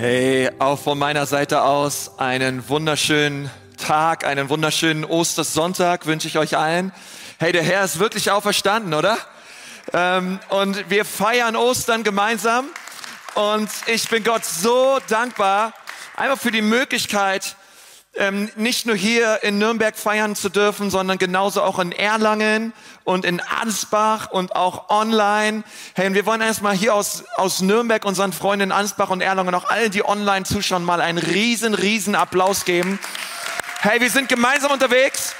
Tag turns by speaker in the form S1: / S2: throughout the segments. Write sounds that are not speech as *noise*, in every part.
S1: Hey, auch von meiner Seite aus einen wunderschönen Tag, einen wunderschönen Ostersonntag wünsche ich euch allen. Hey, der Herr ist wirklich auferstanden, oder? Ähm, und wir feiern Ostern gemeinsam. Und ich bin Gott so dankbar, einfach für die Möglichkeit, ähm, nicht nur hier in Nürnberg feiern zu dürfen, sondern genauso auch in Erlangen und in Ansbach und auch online. Hey, und wir wollen erstmal hier aus, aus Nürnberg unseren Freunden in Ansbach und Erlangen und auch allen, die online zuschauen, mal einen riesen, riesen Applaus geben. Hey, wir sind gemeinsam unterwegs.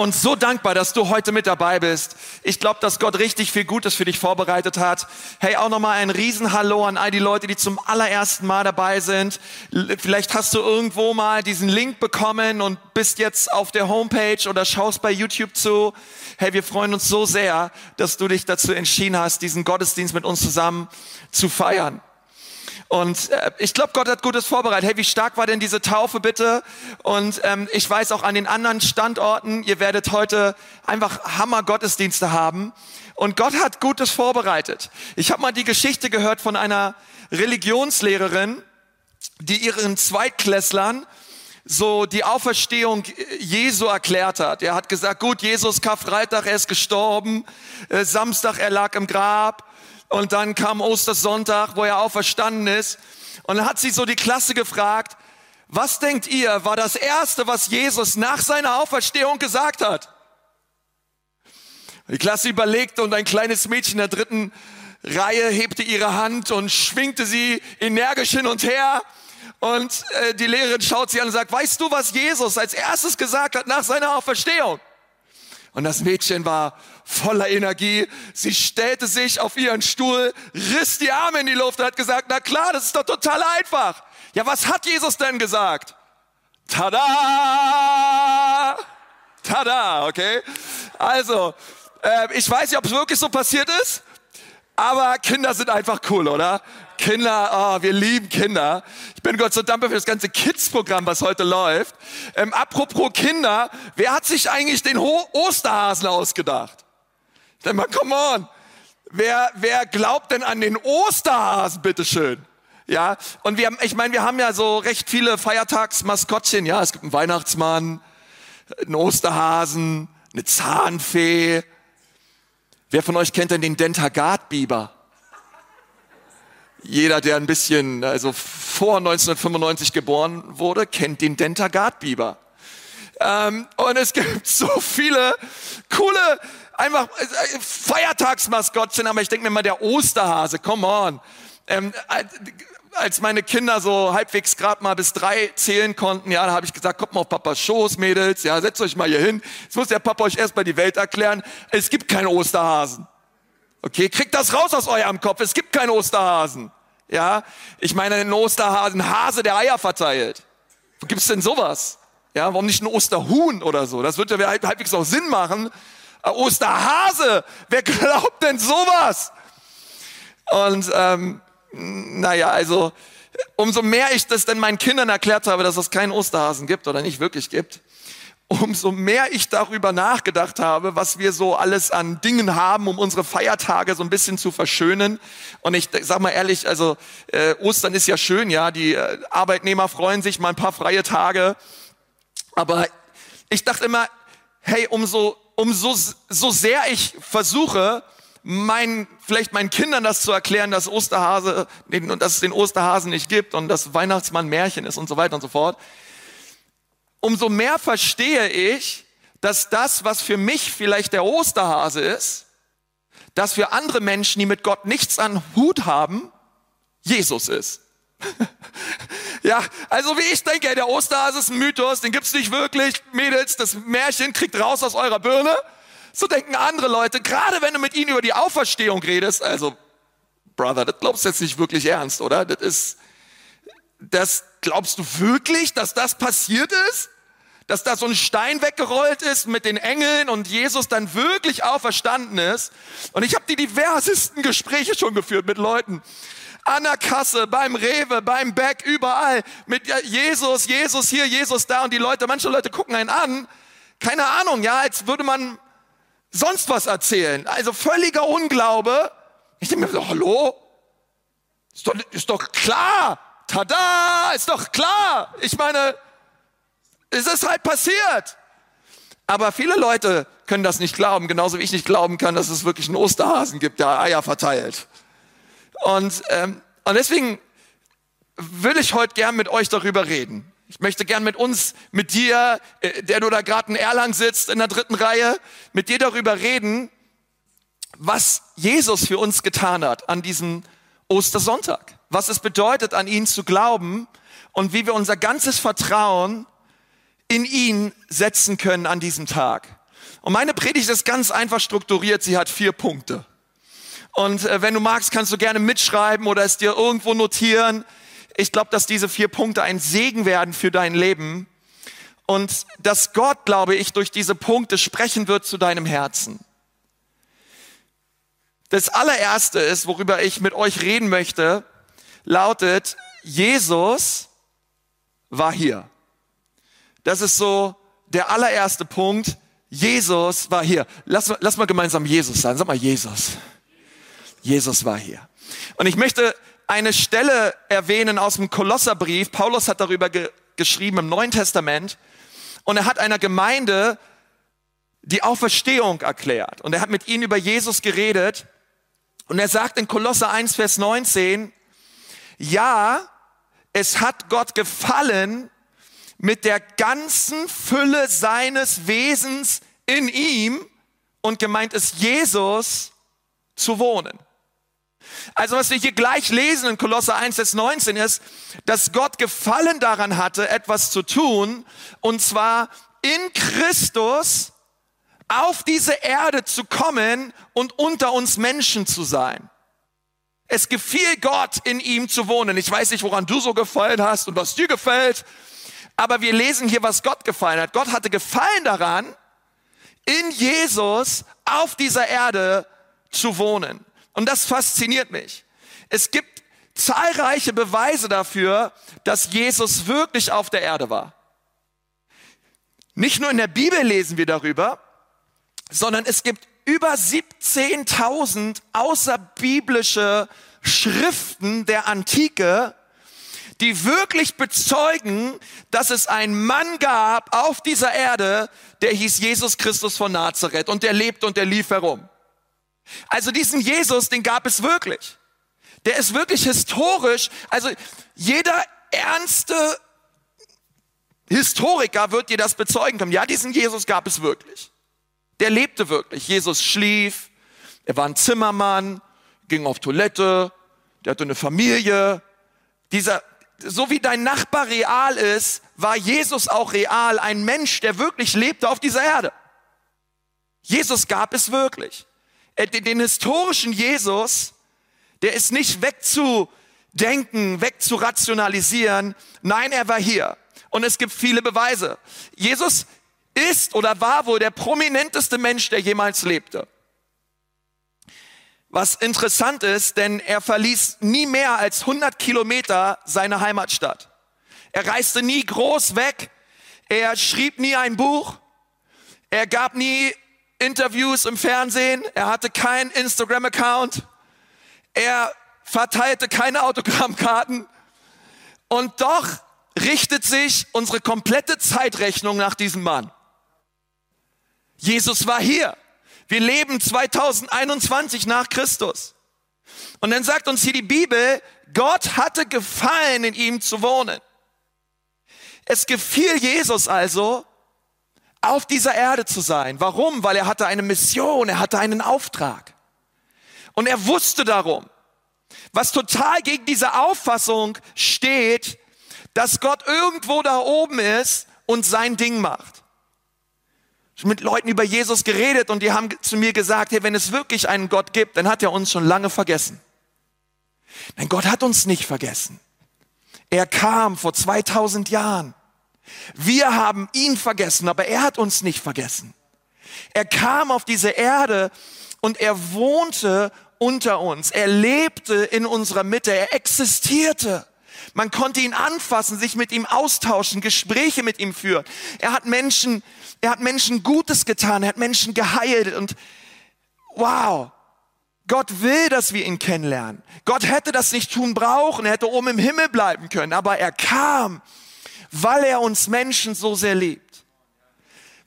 S1: Und so dankbar, dass du heute mit dabei bist. Ich glaube, dass Gott richtig viel Gutes für dich vorbereitet hat. Hey, auch nochmal ein Riesenhallo an all die Leute, die zum allerersten Mal dabei sind. Vielleicht hast du irgendwo mal diesen Link bekommen und bist jetzt auf der Homepage oder schaust bei YouTube zu. Hey, wir freuen uns so sehr, dass du dich dazu entschieden hast, diesen Gottesdienst mit uns zusammen zu feiern. Und äh, ich glaube, Gott hat Gutes vorbereitet. Hey, wie stark war denn diese Taufe bitte? Und ähm, ich weiß auch an den anderen Standorten, ihr werdet heute einfach Hammer-Gottesdienste haben. Und Gott hat Gutes vorbereitet. Ich habe mal die Geschichte gehört von einer Religionslehrerin, die ihren Zweitklässlern so die Auferstehung Jesu erklärt hat. Er hat gesagt, gut, Jesus Karfreitag, er ist gestorben, äh, Samstag, er lag im Grab, und dann kam Ostersonntag, wo er auferstanden ist. Und dann hat sie so die Klasse gefragt, was denkt ihr, war das Erste, was Jesus nach seiner Auferstehung gesagt hat? Die Klasse überlegte und ein kleines Mädchen der dritten Reihe hebte ihre Hand und schwingte sie energisch hin und her. Und äh, die Lehrerin schaut sie an und sagt, weißt du, was Jesus als erstes gesagt hat nach seiner Auferstehung? Und das Mädchen war voller Energie. Sie stellte sich auf ihren Stuhl, riss die Arme in die Luft und hat gesagt, na klar, das ist doch total einfach. Ja, was hat Jesus denn gesagt? Tada! Tada, okay? Also, äh, ich weiß nicht, ob es wirklich so passiert ist, aber Kinder sind einfach cool, oder? Kinder, oh, wir lieben Kinder. Ich bin Gott so dankbar für das ganze Kids-Programm, was heute läuft. Ähm, apropos Kinder, wer hat sich eigentlich den Ho Osterhasen ausgedacht? Denn mal, come on. Wer, wer glaubt denn an den Osterhasen, bitteschön? Ja, und wir haben, ich meine, wir haben ja so recht viele Feiertagsmaskottchen. Ja, es gibt einen Weihnachtsmann, einen Osterhasen, eine Zahnfee. Wer von euch kennt denn den Dentagat-Biber? Jeder, der ein bisschen, also vor 1995 geboren wurde, kennt den Dentagat-Biber. Ähm, und es gibt so viele coole, einfach äh, Feiertagsmaskottchen, aber ich denke mir mal, der Osterhase, come on. Ähm, äh, als meine Kinder so halbwegs gerade mal bis drei zählen konnten, ja, da habe ich gesagt, kommt mal auf Papas Schoß, Mädels, ja, setzt euch mal hier hin. Jetzt muss der Papa euch erstmal die Welt erklären. Es gibt keinen Osterhasen. Okay, kriegt das raus aus eurem Kopf. Es gibt keinen Osterhasen. Ja, ich meine einen Osterhasen, Hase, der Eier verteilt. Wo gibt's denn sowas? Ja, warum nicht ein Osterhuhn oder so? Das würde ja halbwegs auch Sinn machen. Äh, Osterhase, wer *laughs* glaubt denn sowas? Und ähm, naja, also umso mehr ich das denn meinen Kindern erklärt habe, dass es keinen Osterhasen gibt oder nicht wirklich gibt, umso mehr ich darüber nachgedacht habe, was wir so alles an Dingen haben, um unsere Feiertage so ein bisschen zu verschönen. Und ich sag mal ehrlich, also äh, Ostern ist ja schön, ja, die äh, Arbeitnehmer freuen sich mal ein paar freie Tage. Aber ich dachte immer, hey, umso, umso so sehr ich versuche, mein, vielleicht meinen Kindern das zu erklären, dass Osterhase, dass es den Osterhasen nicht gibt und dass Weihnachtsmann Märchen ist und so weiter und so fort, umso mehr verstehe ich, dass das, was für mich vielleicht der Osterhase ist, dass für andere Menschen, die mit Gott nichts an Hut haben, Jesus ist. *laughs* ja, also wie ich denke, der Osterhase ist ein Mythos, den gibt's nicht wirklich. Mädels, das Märchen kriegt raus aus eurer Birne. So denken andere Leute, gerade wenn du mit ihnen über die Auferstehung redest, also, Brother, das glaubst du jetzt nicht wirklich ernst, oder? Das ist, das glaubst du wirklich, dass das passiert ist? Dass da so ein Stein weggerollt ist mit den Engeln und Jesus dann wirklich auferstanden ist? Und ich habe die diversesten Gespräche schon geführt mit Leuten. An der Kasse, beim Rewe, beim Back, überall. Mit Jesus, Jesus hier, Jesus da. Und die Leute, manche Leute gucken einen an. Keine Ahnung, ja, als würde man sonst was erzählen. Also völliger Unglaube. Ich denke mir so, hallo? Ist doch, ist doch klar. Tada, ist doch klar. Ich meine, es ist halt passiert. Aber viele Leute können das nicht glauben, genauso wie ich nicht glauben kann, dass es wirklich einen Osterhasen gibt, der Eier verteilt. Und, ähm, und deswegen will ich heute gern mit euch darüber reden. Ich möchte gern mit uns, mit dir, äh, der du da gerade in Erlang sitzt, in der dritten Reihe, mit dir darüber reden, was Jesus für uns getan hat an diesem Ostersonntag. Was es bedeutet, an ihn zu glauben und wie wir unser ganzes Vertrauen in ihn setzen können an diesem Tag. Und meine Predigt ist ganz einfach strukturiert. Sie hat vier Punkte. Und äh, wenn du magst, kannst du gerne mitschreiben oder es dir irgendwo notieren. Ich glaube, dass diese vier Punkte ein Segen werden für dein Leben und dass Gott, glaube ich, durch diese Punkte sprechen wird zu deinem Herzen. Das allererste ist, worüber ich mit euch reden möchte, lautet, Jesus war hier. Das ist so der allererste Punkt. Jesus war hier. Lass, lass mal gemeinsam Jesus sein. Sag mal Jesus. Jesus war hier. Und ich möchte eine Stelle erwähnen aus dem Kolosserbrief. Paulus hat darüber ge geschrieben im Neuen Testament. Und er hat einer Gemeinde die Auferstehung erklärt. Und er hat mit ihnen über Jesus geredet. Und er sagt in Kolosser 1, Vers 19, ja, es hat Gott gefallen, mit der ganzen Fülle seines Wesens in ihm und gemeint ist Jesus zu wohnen. Also was wir hier gleich lesen in Kolosser 1, Vers 19 ist, dass Gott Gefallen daran hatte, etwas zu tun, und zwar in Christus auf diese Erde zu kommen und unter uns Menschen zu sein. Es gefiel Gott, in ihm zu wohnen. Ich weiß nicht, woran du so gefallen hast und was dir gefällt, aber wir lesen hier, was Gott gefallen hat. Gott hatte Gefallen daran, in Jesus auf dieser Erde zu wohnen. Und das fasziniert mich. Es gibt zahlreiche Beweise dafür, dass Jesus wirklich auf der Erde war. Nicht nur in der Bibel lesen wir darüber, sondern es gibt über 17.000 außerbiblische Schriften der Antike, die wirklich bezeugen, dass es einen Mann gab auf dieser Erde, der hieß Jesus Christus von Nazareth und der lebt und der lief herum. Also diesen Jesus, den gab es wirklich. Der ist wirklich historisch. Also jeder ernste Historiker wird dir das bezeugen können. Ja, diesen Jesus gab es wirklich. Der lebte wirklich. Jesus schlief, er war ein Zimmermann, ging auf Toilette, der hatte eine Familie. Dieser so wie dein Nachbar real ist, war Jesus auch real, ein Mensch, der wirklich lebte auf dieser Erde. Jesus gab es wirklich. Den historischen Jesus, der ist nicht wegzudenken, wegzurationalisieren. Nein, er war hier. Und es gibt viele Beweise. Jesus ist oder war wohl der prominenteste Mensch, der jemals lebte. Was interessant ist, denn er verließ nie mehr als 100 Kilometer seine Heimatstadt. Er reiste nie groß weg. Er schrieb nie ein Buch. Er gab nie Interviews im Fernsehen. Er hatte keinen Instagram-Account. Er verteilte keine Autogrammkarten. Und doch richtet sich unsere komplette Zeitrechnung nach diesem Mann. Jesus war hier. Wir leben 2021 nach Christus. Und dann sagt uns hier die Bibel, Gott hatte gefallen, in ihm zu wohnen. Es gefiel Jesus also, auf dieser Erde zu sein. Warum? Weil er hatte eine Mission, er hatte einen Auftrag. Und er wusste darum, was total gegen diese Auffassung steht, dass Gott irgendwo da oben ist und sein Ding macht mit Leuten über Jesus geredet und die haben zu mir gesagt, hey, wenn es wirklich einen Gott gibt, dann hat er uns schon lange vergessen. Nein, Gott hat uns nicht vergessen. Er kam vor 2000 Jahren. Wir haben ihn vergessen, aber er hat uns nicht vergessen. Er kam auf diese Erde und er wohnte unter uns. Er lebte in unserer Mitte. Er existierte. Man konnte ihn anfassen, sich mit ihm austauschen, Gespräche mit ihm führen. Er hat Menschen, er hat Menschen Gutes getan, er hat Menschen geheilt und wow. Gott will, dass wir ihn kennenlernen. Gott hätte das nicht tun brauchen, er hätte oben im Himmel bleiben können, aber er kam, weil er uns Menschen so sehr liebt.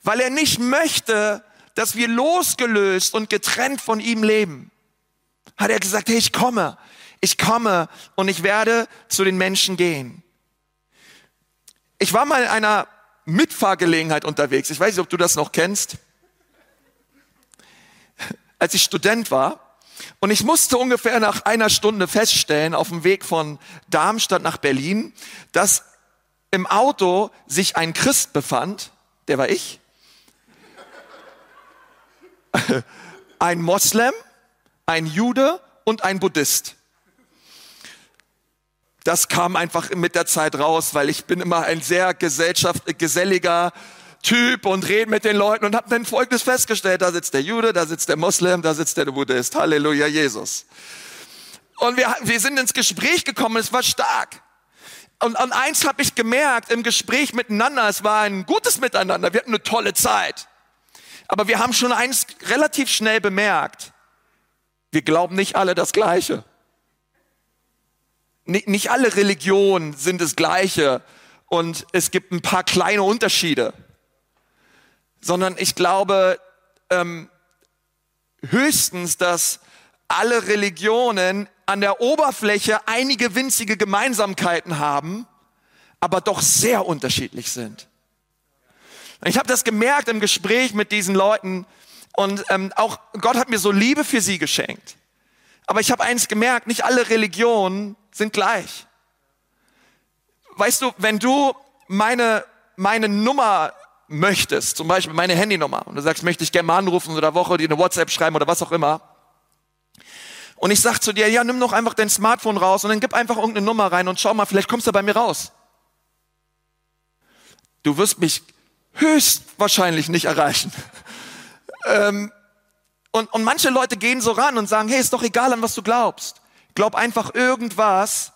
S1: Weil er nicht möchte, dass wir losgelöst und getrennt von ihm leben. Hat er gesagt, hey, ich komme, ich komme und ich werde zu den Menschen gehen. Ich war mal in einer Mitfahrgelegenheit unterwegs. Ich weiß nicht, ob du das noch kennst. *laughs* Als ich Student war, und ich musste ungefähr nach einer Stunde feststellen, auf dem Weg von Darmstadt nach Berlin, dass im Auto sich ein Christ befand, der war ich, *laughs* ein Moslem, ein Jude und ein Buddhist. Das kam einfach mit der Zeit raus, weil ich bin immer ein sehr gesellschaft, geselliger Typ und rede mit den Leuten und habe dann Folgendes festgestellt. Da sitzt der Jude, da sitzt der Moslem, da sitzt der Buddhist. Halleluja, Jesus. Und wir, wir sind ins Gespräch gekommen, es war stark. Und, und eins habe ich gemerkt im Gespräch miteinander, es war ein gutes Miteinander, wir hatten eine tolle Zeit. Aber wir haben schon eins relativ schnell bemerkt, wir glauben nicht alle das Gleiche. Nicht, alle Religionen sind das Gleiche und es gibt ein paar kleine Unterschiede, sondern ich glaube ähm, höchstens, dass alle Religionen an der Oberfläche einige winzige Gemeinsamkeiten haben, aber doch sehr unterschiedlich sind. Ich habe das gemerkt im Gespräch mit diesen Leuten und ähm, auch Gott hat mir so Liebe für sie geschenkt. Aber ich habe eins gemerkt, nicht alle Religionen sind gleich. Weißt du, wenn du meine, meine Nummer möchtest, zum Beispiel meine Handynummer, und du sagst, möchte ich gerne mal anrufen oder Woche dir eine WhatsApp schreiben oder was auch immer, und ich sag zu dir, ja, nimm doch einfach dein Smartphone raus und dann gib einfach irgendeine Nummer rein und schau mal, vielleicht kommst du bei mir raus. Du wirst mich höchstwahrscheinlich nicht erreichen. *laughs* ähm, und, und manche Leute gehen so ran und sagen, hey, ist doch egal, an was du glaubst. Glaub einfach irgendwas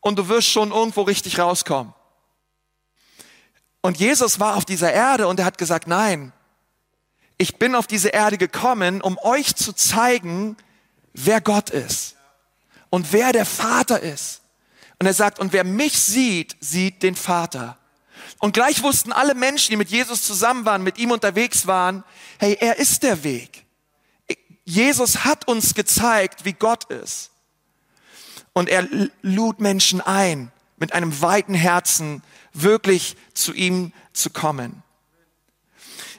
S1: und du wirst schon irgendwo richtig rauskommen. Und Jesus war auf dieser Erde und er hat gesagt, nein, ich bin auf diese Erde gekommen, um euch zu zeigen, wer Gott ist und wer der Vater ist. Und er sagt, und wer mich sieht, sieht den Vater. Und gleich wussten alle Menschen, die mit Jesus zusammen waren, mit ihm unterwegs waren, hey, er ist der Weg. Jesus hat uns gezeigt, wie Gott ist. Und er lud Menschen ein, mit einem weiten Herzen wirklich zu ihm zu kommen.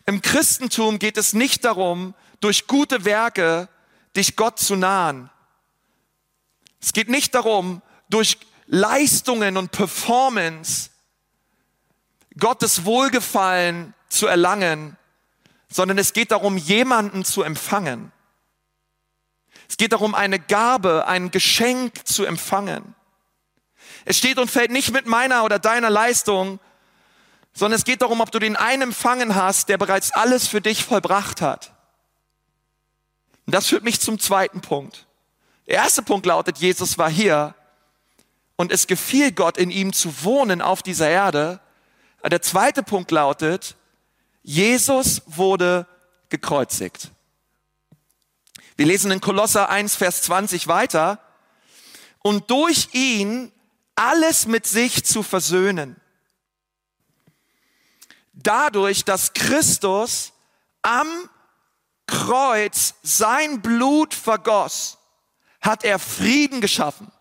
S1: Im Christentum geht es nicht darum, durch gute Werke dich Gott zu nahen. Es geht nicht darum, durch Leistungen und Performance Gottes Wohlgefallen zu erlangen, sondern es geht darum, jemanden zu empfangen. Es geht darum, eine Gabe, ein Geschenk zu empfangen. Es steht und fällt nicht mit meiner oder deiner Leistung, sondern es geht darum, ob du den einen empfangen hast, der bereits alles für dich vollbracht hat. Und das führt mich zum zweiten Punkt. Der erste Punkt lautet, Jesus war hier und es gefiel Gott, in ihm zu wohnen auf dieser Erde. Der zweite Punkt lautet, Jesus wurde gekreuzigt. Wir lesen in Kolosser 1, Vers 20 weiter. Und durch ihn alles mit sich zu versöhnen. Dadurch, dass Christus am Kreuz sein Blut vergoss, hat er Frieden geschaffen.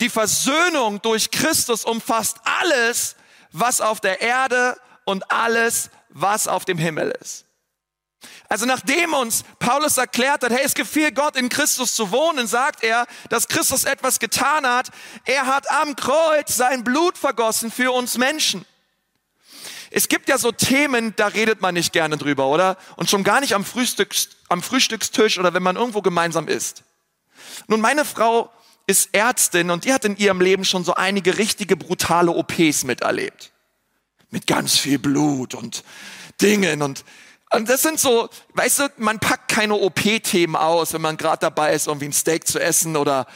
S1: Die Versöhnung durch Christus umfasst alles, was auf der Erde und alles, was auf dem Himmel ist. Also nachdem uns Paulus erklärt hat, hey, es gefiel Gott in Christus zu wohnen, sagt er, dass Christus etwas getan hat. Er hat am Kreuz sein Blut vergossen für uns Menschen. Es gibt ja so Themen, da redet man nicht gerne drüber, oder? Und schon gar nicht am, Frühstücks, am Frühstückstisch oder wenn man irgendwo gemeinsam isst. Nun, meine Frau ist Ärztin und die hat in ihrem Leben schon so einige richtige brutale OPs miterlebt. Mit ganz viel Blut und Dingen und und das sind so, weißt du, man packt keine OP-Themen aus, wenn man gerade dabei ist, irgendwie ein Steak zu essen oder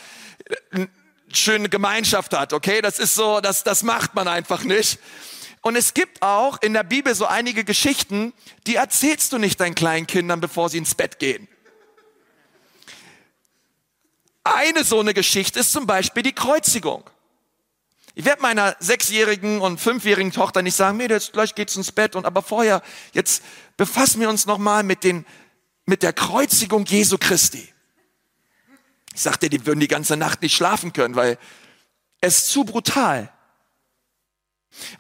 S1: eine schöne Gemeinschaft hat, okay? Das ist so, das, das macht man einfach nicht. Und es gibt auch in der Bibel so einige Geschichten, die erzählst du nicht deinen kleinen Kindern, bevor sie ins Bett gehen. eine so eine Geschichte ist zum Beispiel die Kreuzigung. Ich werde meiner sechsjährigen und fünfjährigen Tochter nicht sagen, Mädels, gleich geht's ins Bett und aber vorher, jetzt befassen wir uns nochmal mit den, mit der Kreuzigung Jesu Christi. Ich sagte, die würden die ganze Nacht nicht schlafen können, weil es ist zu brutal.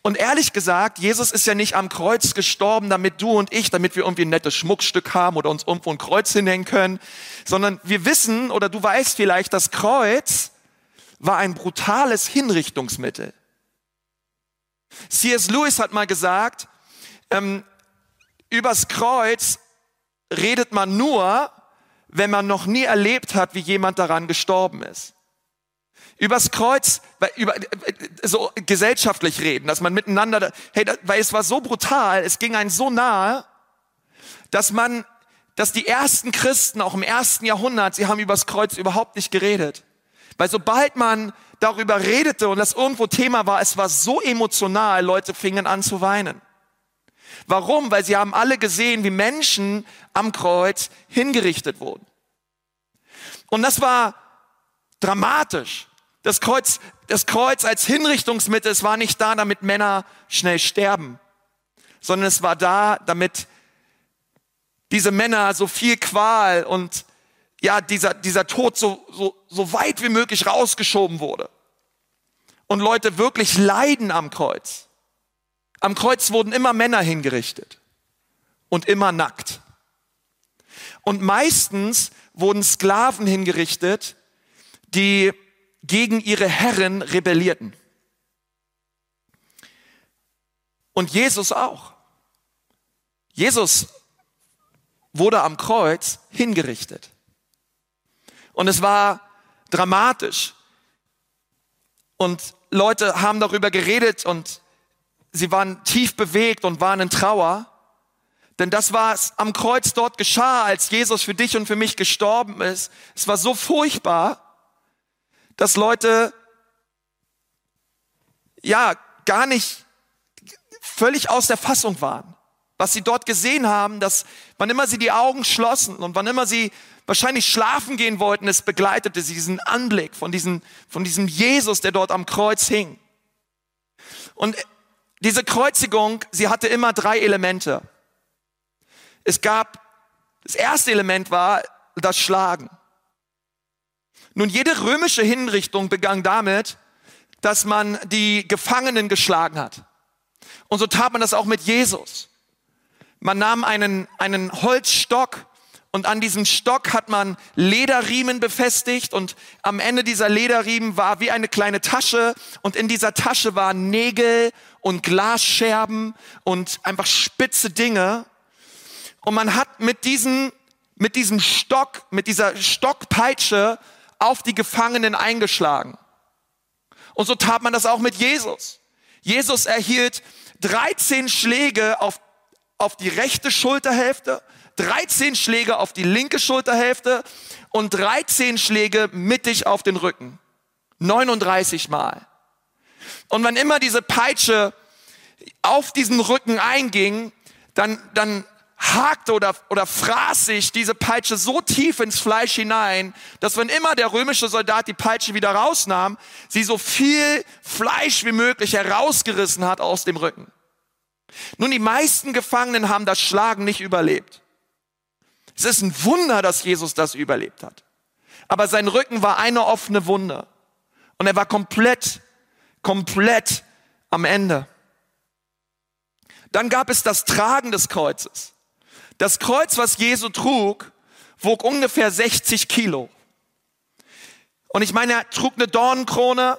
S1: Und ehrlich gesagt, Jesus ist ja nicht am Kreuz gestorben, damit du und ich, damit wir irgendwie ein nettes Schmuckstück haben oder uns irgendwo ein Kreuz hinhängen können, sondern wir wissen oder du weißt vielleicht, das Kreuz war ein brutales Hinrichtungsmittel. C.S. Lewis hat mal gesagt, ähm, übers Kreuz redet man nur, wenn man noch nie erlebt hat, wie jemand daran gestorben ist übers Kreuz, über, so gesellschaftlich reden, dass man miteinander, hey, weil es war so brutal, es ging einem so nahe, dass man, dass die ersten Christen auch im ersten Jahrhundert, sie haben übers Kreuz überhaupt nicht geredet. Weil sobald man darüber redete und das irgendwo Thema war, es war so emotional, Leute fingen an zu weinen. Warum? Weil sie haben alle gesehen, wie Menschen am Kreuz hingerichtet wurden. Und das war dramatisch. Das Kreuz, das Kreuz als Hinrichtungsmittel, es war nicht da, damit Männer schnell sterben, sondern es war da, damit diese Männer so viel Qual und ja, dieser, dieser Tod so, so, so weit wie möglich rausgeschoben wurde. Und Leute wirklich leiden am Kreuz. Am Kreuz wurden immer Männer hingerichtet und immer nackt. Und meistens wurden Sklaven hingerichtet, die gegen ihre Herren rebellierten. Und Jesus auch. Jesus wurde am Kreuz hingerichtet. Und es war dramatisch. Und Leute haben darüber geredet und sie waren tief bewegt und waren in Trauer. Denn das, was am Kreuz dort geschah, als Jesus für dich und für mich gestorben ist, es war so furchtbar, dass Leute ja gar nicht völlig aus der Fassung waren. Was sie dort gesehen haben, dass wann immer sie die Augen schlossen und wann immer sie wahrscheinlich schlafen gehen wollten, es begleitete sie diesen Anblick von diesem, von diesem Jesus, der dort am Kreuz hing. Und diese Kreuzigung, sie hatte immer drei Elemente. Es gab, das erste Element war das Schlagen. Nun, jede römische Hinrichtung begann damit, dass man die Gefangenen geschlagen hat. Und so tat man das auch mit Jesus. Man nahm einen, einen Holzstock und an diesem Stock hat man Lederriemen befestigt und am Ende dieser Lederriemen war wie eine kleine Tasche und in dieser Tasche waren Nägel und Glasscherben und einfach spitze Dinge. Und man hat mit diesem, mit diesem Stock, mit dieser Stockpeitsche auf die Gefangenen eingeschlagen. Und so tat man das auch mit Jesus. Jesus erhielt 13 Schläge auf, auf die rechte Schulterhälfte, 13 Schläge auf die linke Schulterhälfte und 13 Schläge mittig auf den Rücken. 39 Mal. Und wann immer diese Peitsche auf diesen Rücken einging, dann, dann hakte oder, oder fraß sich diese Peitsche so tief ins Fleisch hinein, dass wenn immer der römische Soldat die Peitsche wieder rausnahm, sie so viel Fleisch wie möglich herausgerissen hat aus dem Rücken. Nun, die meisten Gefangenen haben das Schlagen nicht überlebt. Es ist ein Wunder, dass Jesus das überlebt hat. Aber sein Rücken war eine offene Wunde. Und er war komplett, komplett am Ende. Dann gab es das Tragen des Kreuzes. Das Kreuz, was Jesu trug, wog ungefähr 60 Kilo. Und ich meine, er trug eine Dornenkrone,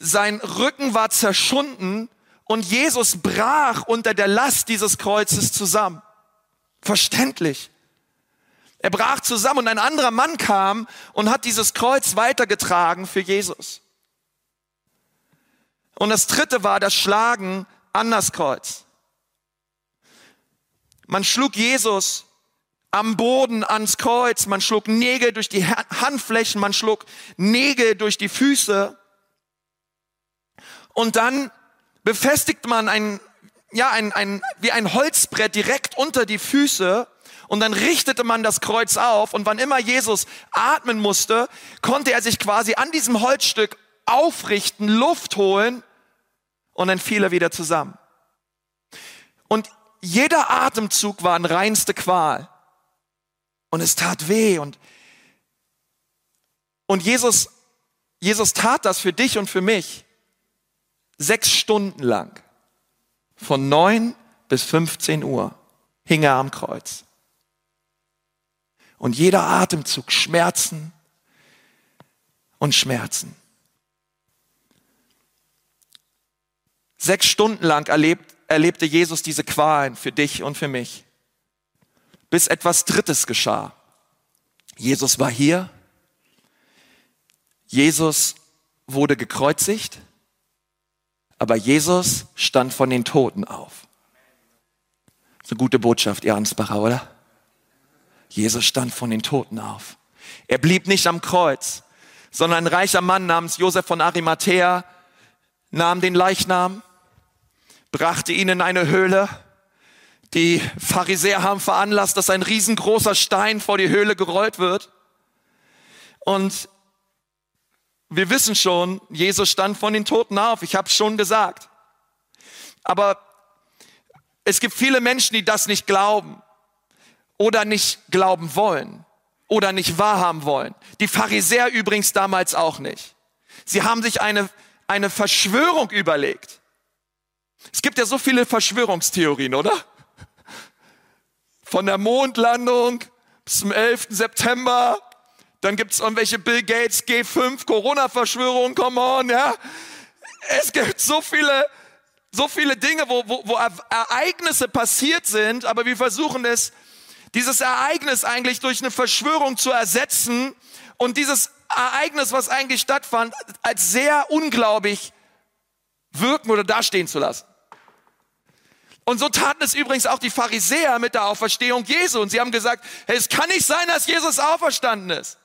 S1: sein Rücken war zerschunden und Jesus brach unter der Last dieses Kreuzes zusammen. Verständlich. Er brach zusammen und ein anderer Mann kam und hat dieses Kreuz weitergetragen für Jesus. Und das dritte war das Schlagen an das Kreuz. Man schlug Jesus am Boden ans Kreuz, man schlug Nägel durch die Handflächen, man schlug Nägel durch die Füße. Und dann befestigt man ein, ja, ein, ein, wie ein Holzbrett direkt unter die Füße und dann richtete man das Kreuz auf und wann immer Jesus atmen musste, konnte er sich quasi an diesem Holzstück aufrichten, Luft holen und dann fiel er wieder zusammen. Und jeder Atemzug war ein reinste Qual. Und es tat weh und, und Jesus, Jesus tat das für dich und für mich sechs Stunden lang. Von neun bis 15 Uhr hing er am Kreuz. Und jeder Atemzug Schmerzen und Schmerzen. Sechs Stunden lang erlebt, erlebte Jesus diese Qualen für dich und für mich, bis etwas Drittes geschah. Jesus war hier, Jesus wurde gekreuzigt, aber Jesus stand von den Toten auf. Das ist eine gute Botschaft, ihr Ansbacher, oder? Jesus stand von den Toten auf. Er blieb nicht am Kreuz, sondern ein reicher Mann namens Josef von Arimathea nahm den Leichnam, brachte ihn in eine Höhle. Die Pharisäer haben veranlasst, dass ein riesengroßer Stein vor die Höhle gerollt wird. Und wir wissen schon, Jesus stand von den Toten auf. Ich habe schon gesagt. Aber es gibt viele Menschen, die das nicht glauben oder nicht glauben wollen oder nicht wahrhaben wollen. Die Pharisäer übrigens damals auch nicht. Sie haben sich eine, eine Verschwörung überlegt. Es gibt ja so viele Verschwörungstheorien, oder? Von der Mondlandung bis zum 11. September. Dann gibt es irgendwelche Bill Gates G5 Corona-Verschwörungen, come on, ja. Es gibt so viele, so viele Dinge, wo, wo, wo Ereignisse passiert sind, aber wir versuchen es, dieses Ereignis eigentlich durch eine Verschwörung zu ersetzen und dieses Ereignis, was eigentlich stattfand, als sehr unglaublich wirken oder dastehen zu lassen. Und so taten es übrigens auch die Pharisäer mit der Auferstehung Jesu. Und sie haben gesagt, hey, es kann nicht sein, dass Jesus auferstanden ist.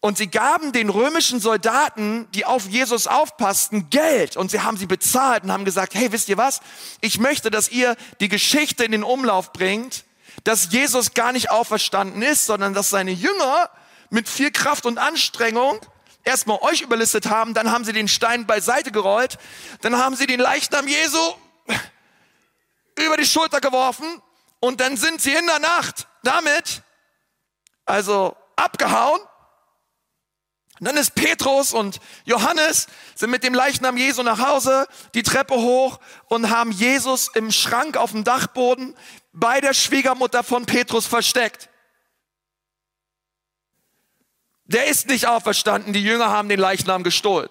S1: Und sie gaben den römischen Soldaten, die auf Jesus aufpassten, Geld. Und sie haben sie bezahlt und haben gesagt, hey, wisst ihr was? Ich möchte, dass ihr die Geschichte in den Umlauf bringt, dass Jesus gar nicht auferstanden ist, sondern dass seine Jünger mit viel Kraft und Anstrengung erstmal euch überlistet haben, dann haben sie den Stein beiseite gerollt, dann haben sie den Leichnam Jesu über die Schulter geworfen und dann sind sie in der Nacht damit, also abgehauen. Und dann ist Petrus und Johannes sind mit dem Leichnam Jesu nach Hause, die Treppe hoch und haben Jesus im Schrank auf dem Dachboden bei der Schwiegermutter von Petrus versteckt. Der ist nicht auferstanden. Die Jünger haben den Leichnam gestohlen.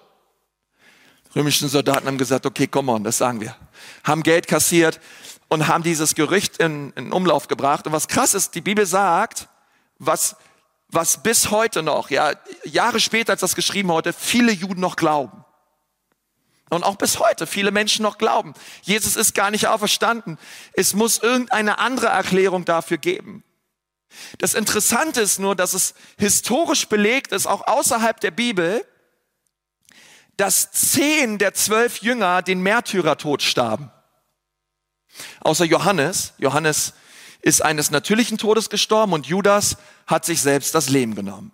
S1: Römischen Soldaten haben gesagt, okay, komm on, das sagen wir. Haben Geld kassiert und haben dieses Gerücht in, in Umlauf gebracht. Und was krass ist, die Bibel sagt, was, was bis heute noch, ja, Jahre später als das geschrieben heute, viele Juden noch glauben. Und auch bis heute viele Menschen noch glauben. Jesus ist gar nicht auferstanden. Es muss irgendeine andere Erklärung dafür geben. Das Interessante ist nur, dass es historisch belegt ist, auch außerhalb der Bibel, dass zehn der zwölf Jünger den Märtyrertod starben. Außer Johannes. Johannes ist eines natürlichen Todes gestorben und Judas hat sich selbst das Leben genommen.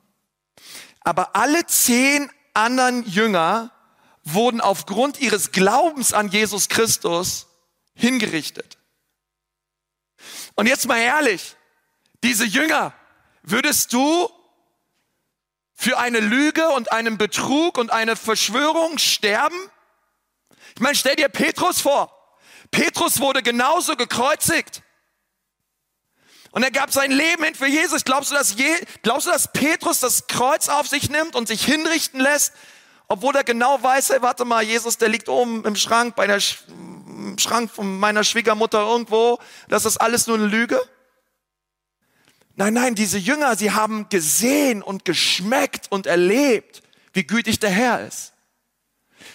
S1: Aber alle zehn anderen Jünger wurden aufgrund ihres Glaubens an Jesus Christus hingerichtet. Und jetzt mal ehrlich, diese Jünger, würdest du für eine Lüge und einen Betrug und eine Verschwörung sterben? Ich meine, stell dir Petrus vor. Petrus wurde genauso gekreuzigt. Und er gab sein Leben hin für Jesus. Glaubst du, dass, Je glaubst du, dass Petrus das Kreuz auf sich nimmt und sich hinrichten lässt, obwohl er genau weiß, hey, warte mal, Jesus, der liegt oben im Schrank, bei der Sch Schrank von meiner Schwiegermutter irgendwo. Das ist alles nur eine Lüge? Nein, nein, diese Jünger, sie haben gesehen und geschmeckt und erlebt, wie gütig der Herr ist.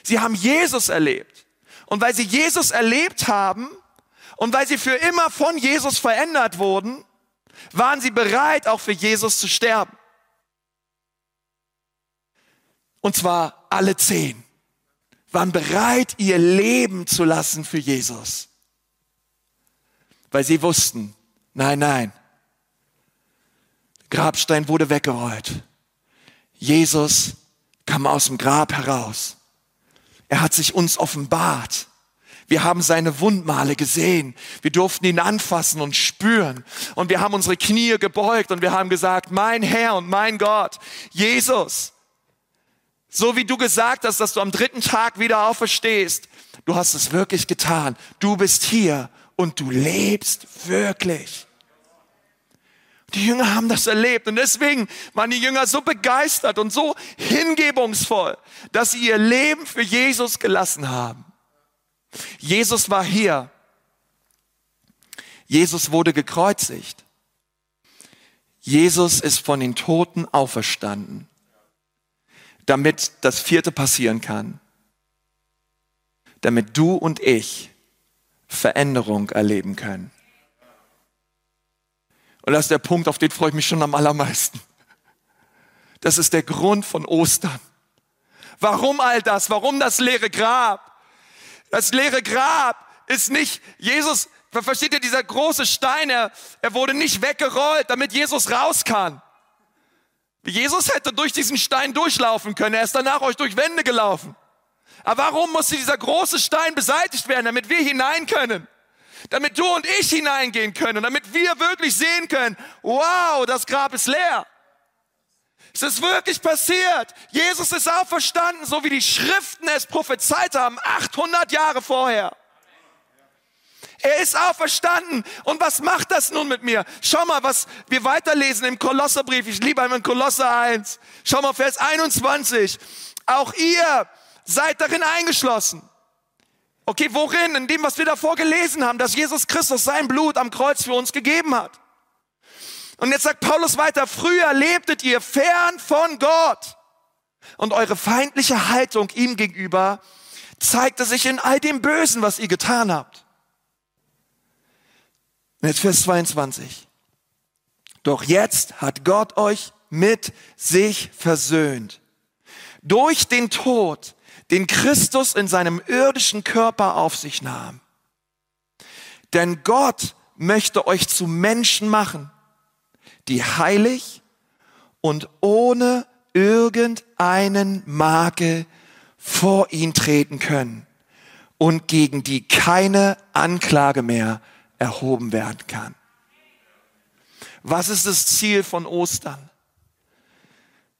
S1: Sie haben Jesus erlebt. Und weil sie Jesus erlebt haben und weil sie für immer von Jesus verändert wurden, waren sie bereit, auch für Jesus zu sterben. Und zwar alle zehn waren bereit, ihr Leben zu lassen für Jesus. Weil sie wussten, Nein, nein. Grabstein wurde weggerollt. Jesus kam aus dem Grab heraus. Er hat sich uns offenbart. Wir haben seine Wundmale gesehen. Wir durften ihn anfassen und spüren. Und wir haben unsere Knie gebeugt und wir haben gesagt, mein Herr und mein Gott, Jesus, so wie du gesagt hast, dass du am dritten Tag wieder auferstehst, du hast es wirklich getan. Du bist hier und du lebst wirklich. Die Jünger haben das erlebt und deswegen waren die Jünger so begeistert und so hingebungsvoll, dass sie ihr Leben für Jesus gelassen haben. Jesus war hier. Jesus wurde gekreuzigt. Jesus ist von den Toten auferstanden, damit das vierte passieren kann, damit du und ich Veränderung erleben können. Und das ist der Punkt, auf den freue ich mich schon am allermeisten. Das ist der Grund von Ostern. Warum all das? Warum das leere Grab? Das leere Grab ist nicht, Jesus, versteht ihr, dieser große Stein, er, er wurde nicht weggerollt, damit Jesus raus kann. Jesus hätte durch diesen Stein durchlaufen können, er ist danach euch durch Wände gelaufen. Aber warum musste dieser große Stein beseitigt werden, damit wir hinein können? Damit du und ich hineingehen können und damit wir wirklich sehen können, wow, das Grab ist leer. Es ist wirklich passiert. Jesus ist auferstanden, so wie die Schriften es prophezeit haben, 800 Jahre vorher. Er ist auferstanden. Und was macht das nun mit mir? Schau mal, was wir weiterlesen im Kolosserbrief. Ich liebe einmal Kolosser 1. Schau mal, Vers 21. Auch ihr seid darin eingeschlossen. Okay, worin? In dem, was wir davor gelesen haben, dass Jesus Christus sein Blut am Kreuz für uns gegeben hat. Und jetzt sagt Paulus weiter, früher lebtet ihr fern von Gott. Und eure feindliche Haltung ihm gegenüber zeigte sich in all dem Bösen, was ihr getan habt. Und jetzt Vers 22. Doch jetzt hat Gott euch mit sich versöhnt. Durch den Tod den Christus in seinem irdischen Körper auf sich nahm. Denn Gott möchte euch zu Menschen machen, die heilig und ohne irgendeinen Makel vor ihn treten können und gegen die keine Anklage mehr erhoben werden kann. Was ist das Ziel von Ostern?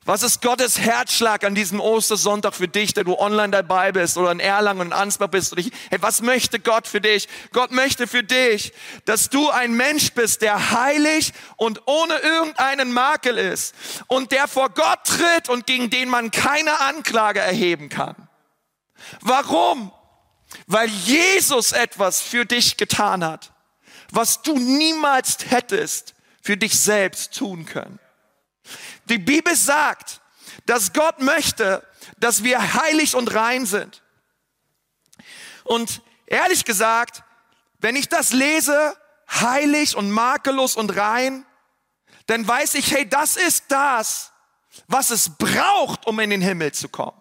S1: Was ist Gottes Herzschlag an diesem Ostersonntag für dich, der du online dabei bist oder in Erlangen und Ansbach bist? Ich, hey, was möchte Gott für dich? Gott möchte für dich, dass du ein Mensch bist, der heilig und ohne irgendeinen Makel ist und der vor Gott tritt und gegen den man keine Anklage erheben kann. Warum? Weil Jesus etwas für dich getan hat, was du niemals hättest für dich selbst tun können. Die Bibel sagt, dass Gott möchte, dass wir heilig und rein sind. Und ehrlich gesagt, wenn ich das lese, heilig und makellos und rein, dann weiß ich, hey, das ist das, was es braucht, um in den Himmel zu kommen.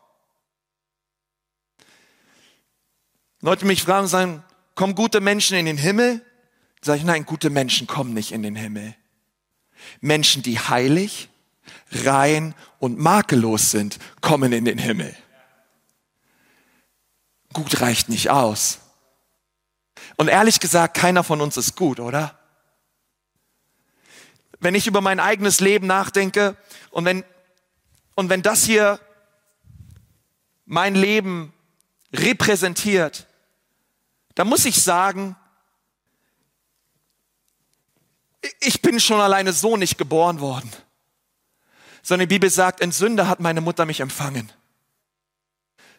S1: Leute mich fragen und sagen, kommen gute Menschen in den Himmel? Sag ich, nein, gute Menschen kommen nicht in den Himmel. Menschen, die heilig, rein und makellos sind, kommen in den Himmel. Gut reicht nicht aus. Und ehrlich gesagt, keiner von uns ist gut, oder? Wenn ich über mein eigenes Leben nachdenke und wenn, und wenn das hier mein Leben repräsentiert, dann muss ich sagen, ich bin schon alleine so nicht geboren worden sondern die Bibel sagt, in Sünde hat meine Mutter mich empfangen.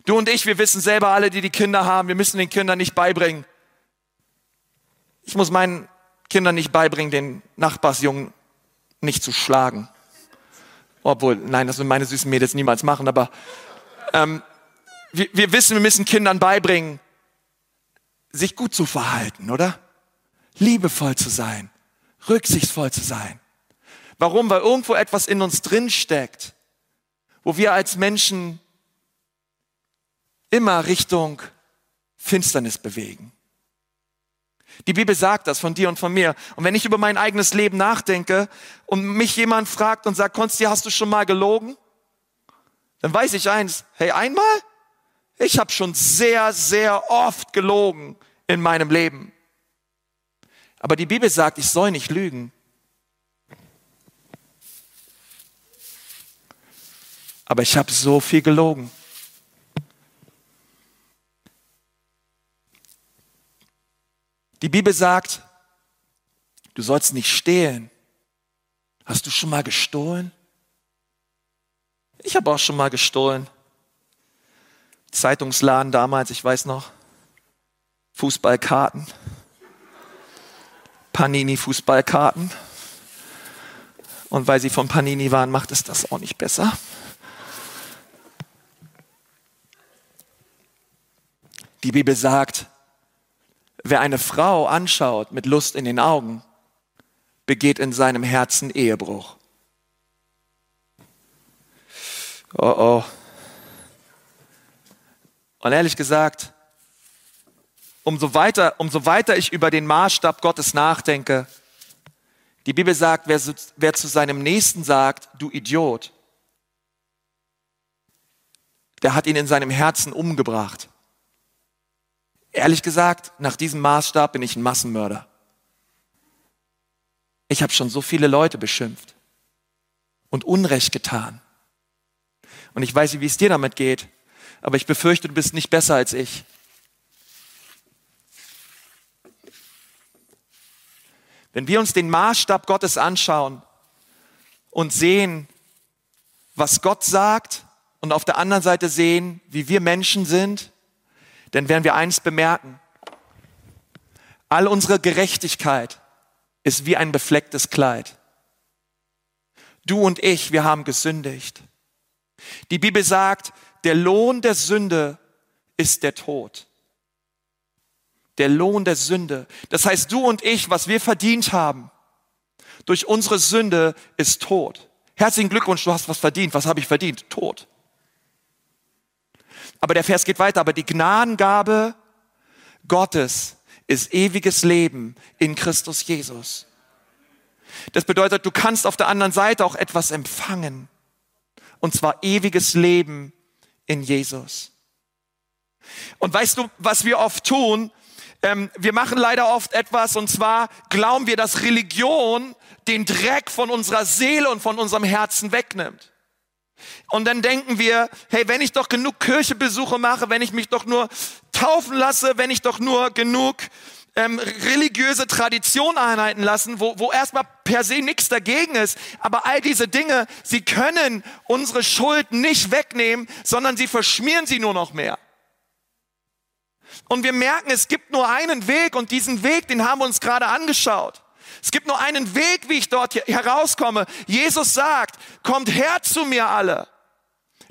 S1: Du und ich, wir wissen selber alle, die die Kinder haben, wir müssen den Kindern nicht beibringen. Ich muss meinen Kindern nicht beibringen, den Nachbarsjungen nicht zu schlagen. Obwohl, nein, das würden meine süßen Mädels niemals machen, aber ähm, wir, wir wissen, wir müssen Kindern beibringen, sich gut zu verhalten, oder? Liebevoll zu sein, rücksichtsvoll zu sein. Warum? Weil irgendwo etwas in uns drin steckt, wo wir als Menschen immer Richtung Finsternis bewegen. Die Bibel sagt das von dir und von mir. Und wenn ich über mein eigenes Leben nachdenke und mich jemand fragt und sagt, Konsti, hast du schon mal gelogen? Dann weiß ich eins, hey, einmal? Ich habe schon sehr, sehr oft gelogen in meinem Leben. Aber die Bibel sagt, ich soll nicht lügen. Aber ich habe so viel gelogen. Die Bibel sagt, du sollst nicht stehlen. Hast du schon mal gestohlen? Ich habe auch schon mal gestohlen. Zeitungsladen damals, ich weiß noch. Fußballkarten. Panini Fußballkarten. Und weil sie von Panini waren, macht es das auch nicht besser. Die Bibel sagt, wer eine Frau anschaut mit Lust in den Augen, begeht in seinem Herzen Ehebruch. Oh oh. Und ehrlich gesagt, umso weiter, umso weiter ich über den Maßstab Gottes nachdenke, die Bibel sagt, wer, wer zu seinem Nächsten sagt, du Idiot, der hat ihn in seinem Herzen umgebracht. Ehrlich gesagt, nach diesem Maßstab bin ich ein Massenmörder. Ich habe schon so viele Leute beschimpft und Unrecht getan. Und ich weiß nicht, wie es dir damit geht, aber ich befürchte, du bist nicht besser als ich. Wenn wir uns den Maßstab Gottes anschauen und sehen, was Gott sagt und auf der anderen Seite sehen, wie wir Menschen sind, dann werden wir eins bemerken. All unsere Gerechtigkeit ist wie ein beflecktes Kleid. Du und ich, wir haben gesündigt. Die Bibel sagt, der Lohn der Sünde ist der Tod. Der Lohn der Sünde. Das heißt, du und ich, was wir verdient haben, durch unsere Sünde ist Tod. Herzlichen Glückwunsch, du hast was verdient. Was habe ich verdient? Tod. Aber der Vers geht weiter. Aber die Gnadengabe Gottes ist ewiges Leben in Christus Jesus. Das bedeutet, du kannst auf der anderen Seite auch etwas empfangen. Und zwar ewiges Leben in Jesus. Und weißt du, was wir oft tun? Ähm, wir machen leider oft etwas, und zwar glauben wir, dass Religion den Dreck von unserer Seele und von unserem Herzen wegnimmt. Und dann denken wir, hey, wenn ich doch genug Kirchebesuche mache, wenn ich mich doch nur taufen lasse, wenn ich doch nur genug ähm, religiöse Tradition einhalten lassen, wo, wo erstmal per se nichts dagegen ist. Aber all diese Dinge, sie können unsere Schuld nicht wegnehmen, sondern sie verschmieren sie nur noch mehr. Und wir merken, es gibt nur einen Weg und diesen Weg, den haben wir uns gerade angeschaut. Es gibt nur einen Weg, wie ich dort herauskomme. Jesus sagt, kommt her zu mir alle,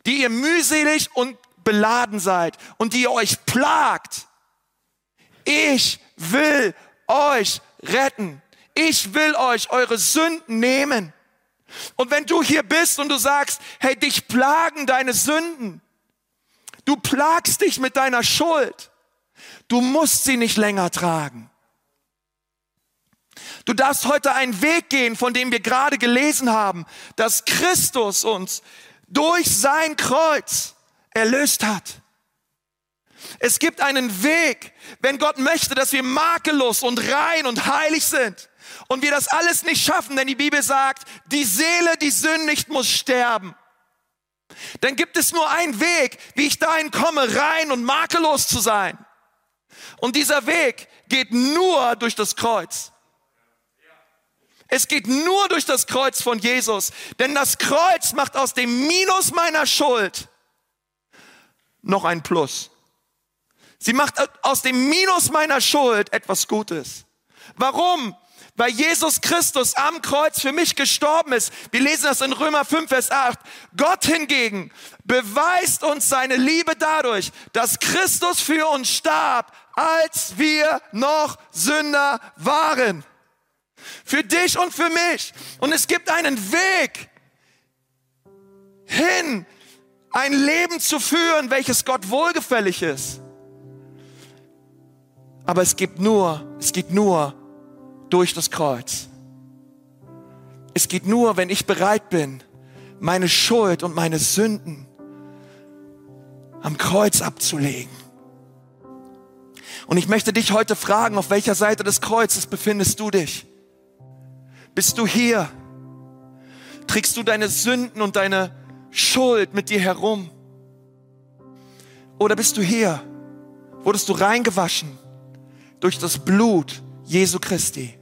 S1: die ihr mühselig und beladen seid und die ihr euch plagt. Ich will euch retten. Ich will euch eure Sünden nehmen. Und wenn du hier bist und du sagst, hey, dich plagen deine Sünden, du plagst dich mit deiner Schuld, du musst sie nicht länger tragen. Du darfst heute einen Weg gehen, von dem wir gerade gelesen haben, dass Christus uns durch sein Kreuz erlöst hat. Es gibt einen Weg, wenn Gott möchte, dass wir makellos und rein und heilig sind und wir das alles nicht schaffen, denn die Bibel sagt, die Seele, die sündigt, muss sterben. Dann gibt es nur einen Weg, wie ich dahin komme, rein und makellos zu sein. Und dieser Weg geht nur durch das Kreuz. Es geht nur durch das Kreuz von Jesus, denn das Kreuz macht aus dem Minus meiner Schuld noch ein Plus. Sie macht aus dem Minus meiner Schuld etwas Gutes. Warum? Weil Jesus Christus am Kreuz für mich gestorben ist. Wir lesen das in Römer 5, Vers 8. Gott hingegen beweist uns seine Liebe dadurch, dass Christus für uns starb, als wir noch Sünder waren. Für dich und für mich. Und es gibt einen Weg hin, ein Leben zu führen, welches Gott wohlgefällig ist. Aber es geht nur, es geht nur durch das Kreuz. Es geht nur, wenn ich bereit bin, meine Schuld und meine Sünden am Kreuz abzulegen. Und ich möchte dich heute fragen, auf welcher Seite des Kreuzes befindest du dich? Bist du hier? Trägst du deine Sünden und deine Schuld mit dir herum? Oder bist du hier? Wurdest du reingewaschen durch das Blut Jesu Christi?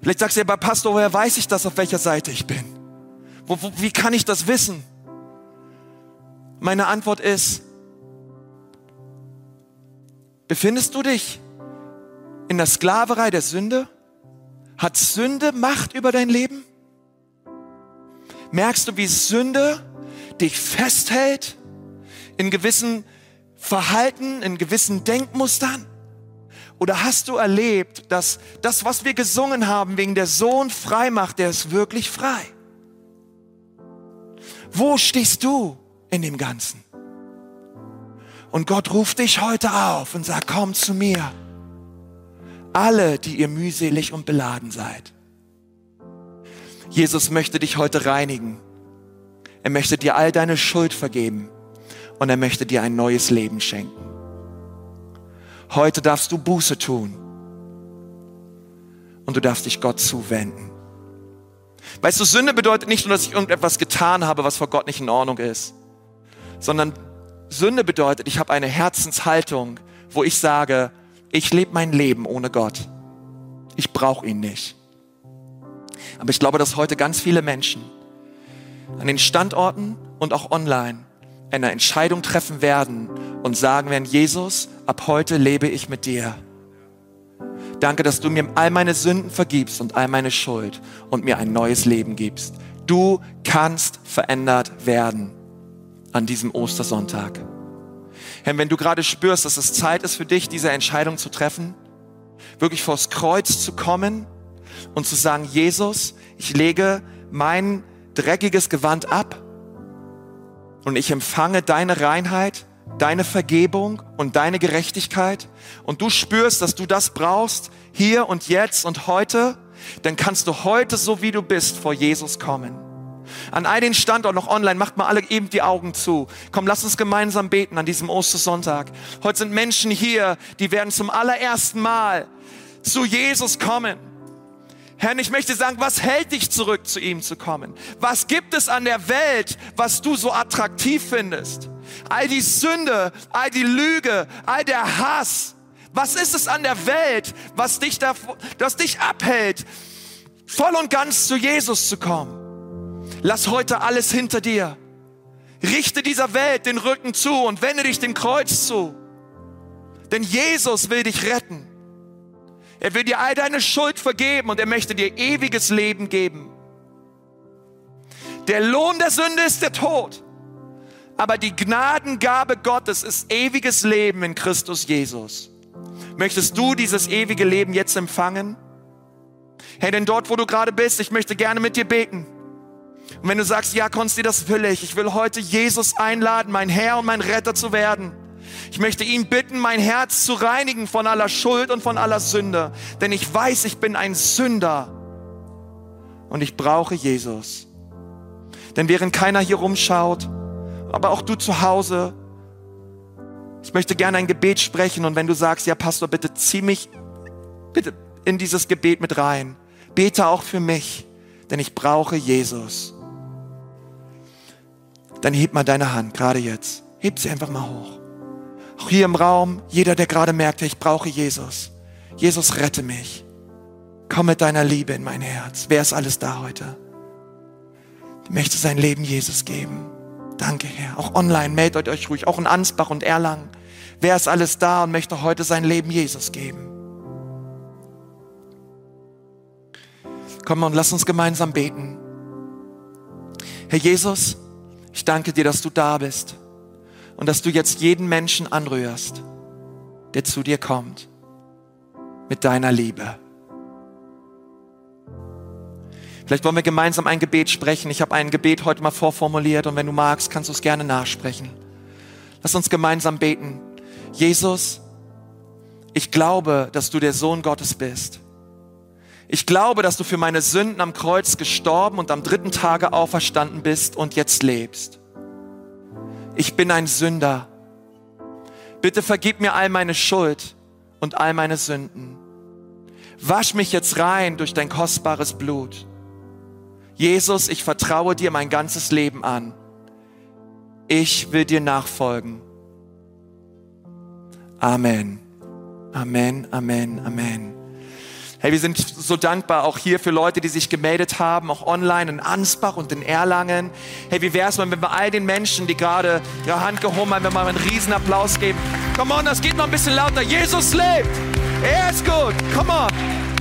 S1: Vielleicht sagst du ja, Pastor, woher weiß ich das, auf welcher Seite ich bin? Wo, wo, wie kann ich das wissen? Meine Antwort ist, befindest du dich in der Sklaverei der Sünde? Hat Sünde Macht über dein Leben? Merkst du, wie Sünde dich festhält in gewissen Verhalten, in gewissen Denkmustern? Oder hast du erlebt, dass das, was wir gesungen haben, wegen der Sohn frei macht, der ist wirklich frei? Wo stehst du in dem Ganzen? Und Gott ruft dich heute auf und sagt, komm zu mir. Alle, die ihr mühselig und beladen seid. Jesus möchte dich heute reinigen. Er möchte dir all deine Schuld vergeben und er möchte dir ein neues Leben schenken. Heute darfst du Buße tun und du darfst dich Gott zuwenden. Weißt du, Sünde bedeutet nicht nur, dass ich irgendetwas getan habe, was vor Gott nicht in Ordnung ist, sondern Sünde bedeutet, ich habe eine Herzenshaltung, wo ich sage, ich lebe mein Leben ohne Gott. Ich brauche ihn nicht. Aber ich glaube, dass heute ganz viele Menschen an den Standorten und auch online eine Entscheidung treffen werden und sagen werden, Jesus, ab heute lebe ich mit dir. Danke, dass du mir all meine Sünden vergibst und all meine Schuld und mir ein neues Leben gibst. Du kannst verändert werden an diesem Ostersonntag. Herr, wenn du gerade spürst, dass es Zeit ist für dich, diese Entscheidung zu treffen, wirklich vors Kreuz zu kommen und zu sagen, Jesus, ich lege mein dreckiges Gewand ab und ich empfange deine Reinheit, deine Vergebung und deine Gerechtigkeit und du spürst, dass du das brauchst, hier und jetzt und heute, dann kannst du heute, so wie du bist, vor Jesus kommen. An all den Standorten, noch online, macht mal alle eben die Augen zu. Komm, lass uns gemeinsam beten an diesem Ostersonntag. Heute sind Menschen hier, die werden zum allerersten Mal zu Jesus kommen. Herr, ich möchte sagen, was hält dich zurück, zu ihm zu kommen? Was gibt es an der Welt, was du so attraktiv findest? All die Sünde, all die Lüge, all der Hass. Was ist es an der Welt, was dich, da, das dich abhält, voll und ganz zu Jesus zu kommen? Lass heute alles hinter dir. Richte dieser Welt den Rücken zu und wende dich dem Kreuz zu. Denn Jesus will dich retten. Er will dir all deine Schuld vergeben und er möchte dir ewiges Leben geben. Der Lohn der Sünde ist der Tod. Aber die Gnadengabe Gottes ist ewiges Leben in Christus Jesus. Möchtest du dieses ewige Leben jetzt empfangen? Hey, denn dort, wo du gerade bist, ich möchte gerne mit dir beten. Und wenn du sagst, ja, Konsti, das will ich. Ich will heute Jesus einladen, mein Herr und mein Retter zu werden. Ich möchte ihn bitten, mein Herz zu reinigen von aller Schuld und von aller Sünde. Denn ich weiß, ich bin ein Sünder. Und ich brauche Jesus. Denn während keiner hier rumschaut, aber auch du zu Hause, ich möchte gerne ein Gebet sprechen. Und wenn du sagst, ja, Pastor, bitte zieh mich bitte in dieses Gebet mit rein. Bete auch für mich, denn ich brauche Jesus. Dann heb mal deine Hand, gerade jetzt. Heb sie einfach mal hoch. Auch hier im Raum, jeder, der gerade merkt, ich brauche Jesus. Jesus, rette mich. Komm mit deiner Liebe in mein Herz. Wer ist alles da heute? Ich möchte sein Leben Jesus geben. Danke, Herr. Auch online, meldet euch ruhig. Auch in Ansbach und Erlangen. Wer ist alles da und möchte heute sein Leben Jesus geben? Komm und lass uns gemeinsam beten. Herr Jesus, ich danke dir, dass du da bist und dass du jetzt jeden Menschen anrührst, der zu dir kommt mit deiner Liebe. Vielleicht wollen wir gemeinsam ein Gebet sprechen. Ich habe ein Gebet heute mal vorformuliert und wenn du magst, kannst du es gerne nachsprechen. Lass uns gemeinsam beten. Jesus, ich glaube, dass du der Sohn Gottes bist. Ich glaube, dass du für meine Sünden am Kreuz gestorben und am dritten Tage auferstanden bist und jetzt lebst. Ich bin ein Sünder. Bitte vergib mir all meine Schuld und all meine Sünden. Wasch mich jetzt rein durch dein kostbares Blut. Jesus, ich vertraue dir mein ganzes Leben an. Ich will dir nachfolgen. Amen. Amen, Amen, Amen. Hey, wir sind so dankbar auch hier für Leute, die sich gemeldet haben, auch online in Ansbach und in Erlangen. Hey, wie wäre es mal, wenn wir all den Menschen, die gerade ihre Hand gehoben haben, wenn wir mal einen riesen Applaus geben? Come on, das geht noch ein bisschen lauter. Jesus lebt. Er ist gut. Come on.